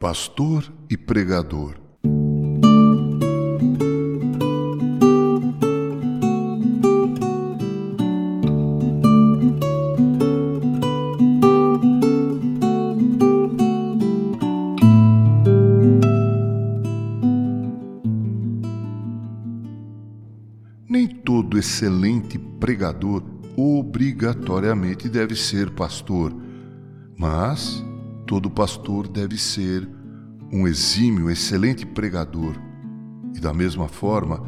Pastor e pregador. Nem todo excelente pregador obrigatoriamente deve ser pastor, mas todo pastor deve ser um exímio, excelente pregador. E da mesma forma,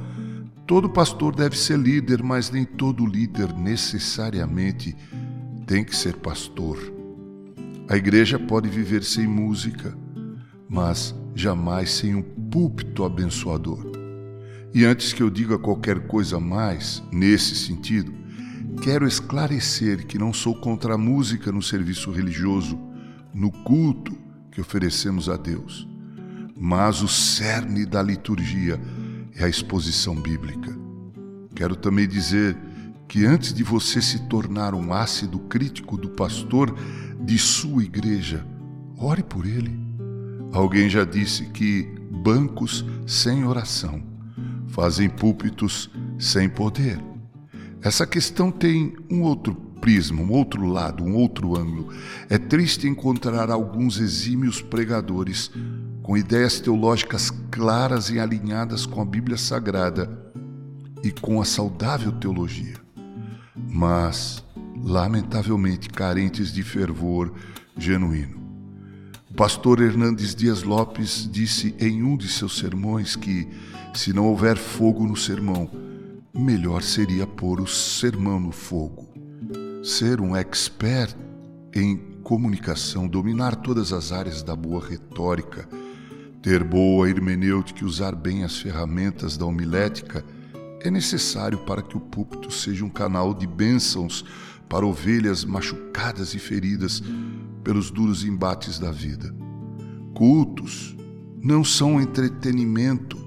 todo pastor deve ser líder, mas nem todo líder necessariamente tem que ser pastor. A igreja pode viver sem música, mas jamais sem um púlpito abençoador. E antes que eu diga qualquer coisa mais nesse sentido, quero esclarecer que não sou contra a música no serviço religioso no culto que oferecemos a Deus. Mas o cerne da liturgia é a exposição bíblica. Quero também dizer que antes de você se tornar um ácido crítico do pastor de sua igreja, ore por ele. Alguém já disse que bancos sem oração fazem púlpitos sem poder. Essa questão tem um outro prisma, um outro lado, um outro ângulo. É triste encontrar alguns exímios pregadores com ideias teológicas claras e alinhadas com a Bíblia Sagrada e com a saudável teologia, mas, lamentavelmente, carentes de fervor genuíno. O pastor Hernandes Dias Lopes disse em um de seus sermões que, se não houver fogo no sermão, melhor seria pôr o sermão no fogo ser um expert em comunicação, dominar todas as áreas da boa retórica, ter boa hermenêutica e usar bem as ferramentas da homilética é necessário para que o púlpito seja um canal de bênçãos para ovelhas machucadas e feridas pelos duros embates da vida. Cultos não são entretenimento,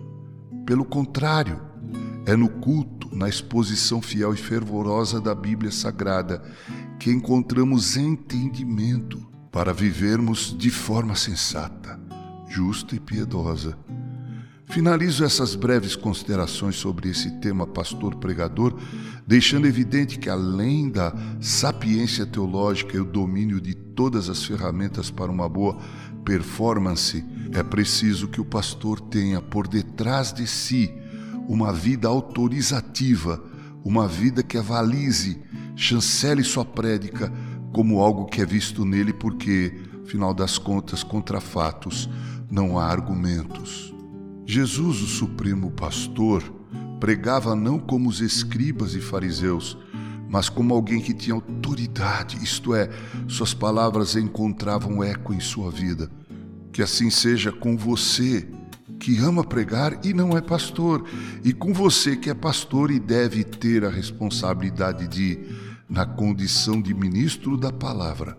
pelo contrário, é no culto, na exposição fiel e fervorosa da Bíblia Sagrada, que encontramos entendimento para vivermos de forma sensata, justa e piedosa. Finalizo essas breves considerações sobre esse tema pastor-pregador, deixando evidente que, além da sapiência teológica e o domínio de todas as ferramentas para uma boa performance, é preciso que o pastor tenha por detrás de si uma vida autorizativa, uma vida que avalize, chancele sua prédica como algo que é visto nele, porque, final das contas, contra fatos não há argumentos. Jesus, o Supremo Pastor, pregava não como os escribas e fariseus, mas como alguém que tinha autoridade, isto é, suas palavras encontravam eco em sua vida. Que assim seja com você que ama pregar e não é pastor, e com você que é pastor e deve ter a responsabilidade de, na condição de ministro da palavra,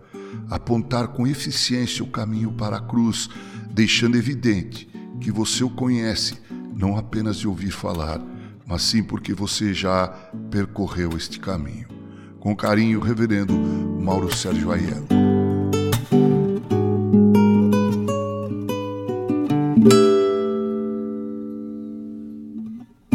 apontar com eficiência o caminho para a cruz, deixando evidente que você o conhece, não apenas de ouvir falar, mas sim porque você já percorreu este caminho. Com carinho, Reverendo Mauro Sérgio Aiello.